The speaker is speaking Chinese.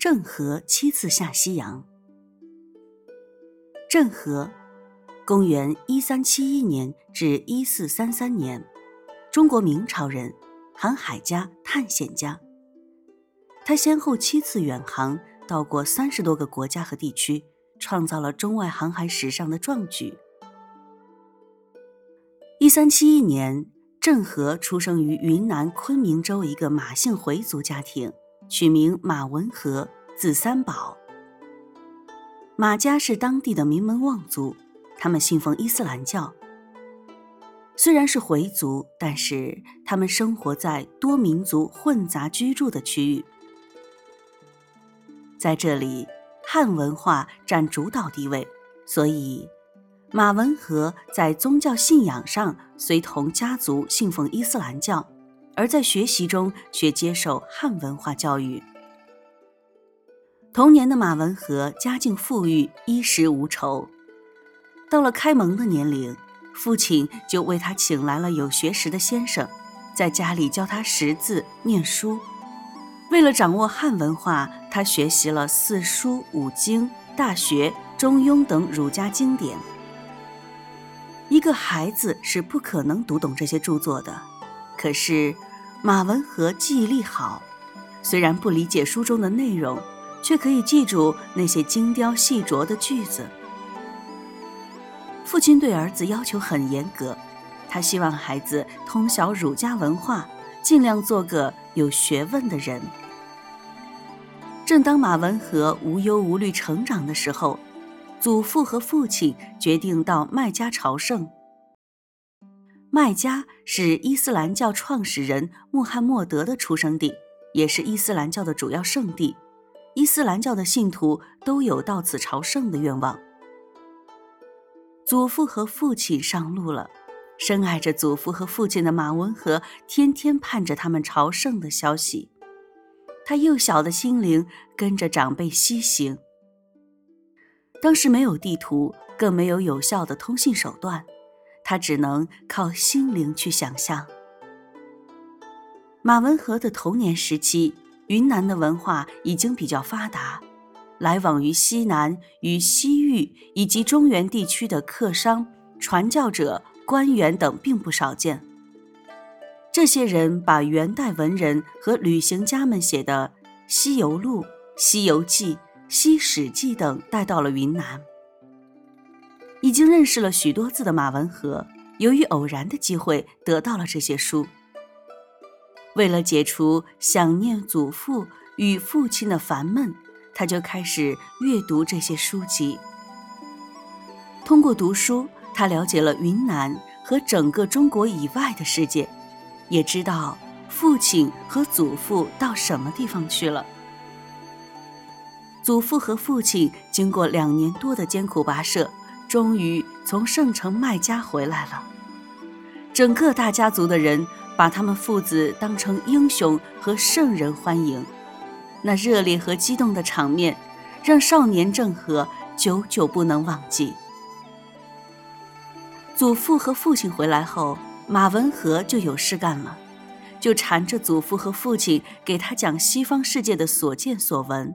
郑和七次下西洋。郑和，公元一三七一年至一四三三年，中国明朝人，航海家、探险家。他先后七次远航，到过三十多个国家和地区，创造了中外航海史上的壮举。一三七一年，郑和出生于云南昆明州一个马姓回族家庭。取名马文和，字三宝。马家是当地的名门望族，他们信奉伊斯兰教。虽然是回族，但是他们生活在多民族混杂居住的区域，在这里汉文化占主导地位，所以马文和在宗教信仰上随同家族信奉伊斯兰教。而在学习中却接受汉文化教育。童年的马文和家境富裕，衣食无愁。到了开蒙的年龄，父亲就为他请来了有学识的先生，在家里教他识字念书。为了掌握汉文化，他学习了四书五经、大学、中庸等儒家经典。一个孩子是不可能读懂这些著作的。可是，马文和记忆力好，虽然不理解书中的内容，却可以记住那些精雕细琢的句子。父亲对儿子要求很严格，他希望孩子通晓儒家文化，尽量做个有学问的人。正当马文和无忧无虑成长的时候，祖父和父亲决定到麦加朝圣。麦加是伊斯兰教创始人穆罕默德的出生地，也是伊斯兰教的主要圣地。伊斯兰教的信徒都有到此朝圣的愿望。祖父和父亲上路了，深爱着祖父和父亲的马文和天天盼着他们朝圣的消息。他幼小的心灵跟着长辈西行。当时没有地图，更没有有效的通信手段。他只能靠心灵去想象。马文和的童年时期，云南的文化已经比较发达，来往于西南与西域以及中原地区的客商、传教者、官员等并不少见。这些人把元代文人和旅行家们写的《西游录》《西游记》《西史记》等带到了云南。已经认识了许多字的马文和，由于偶然的机会得到了这些书。为了解除想念祖父与父亲的烦闷，他就开始阅读这些书籍。通过读书，他了解了云南和整个中国以外的世界，也知道父亲和祖父到什么地方去了。祖父和父亲经过两年多的艰苦跋涉。终于从圣城麦加回来了，整个大家族的人把他们父子当成英雄和圣人欢迎，那热烈和激动的场面，让少年郑和久久不能忘记。祖父和父亲回来后，马文和就有事干了，就缠着祖父和父亲给他讲西方世界的所见所闻。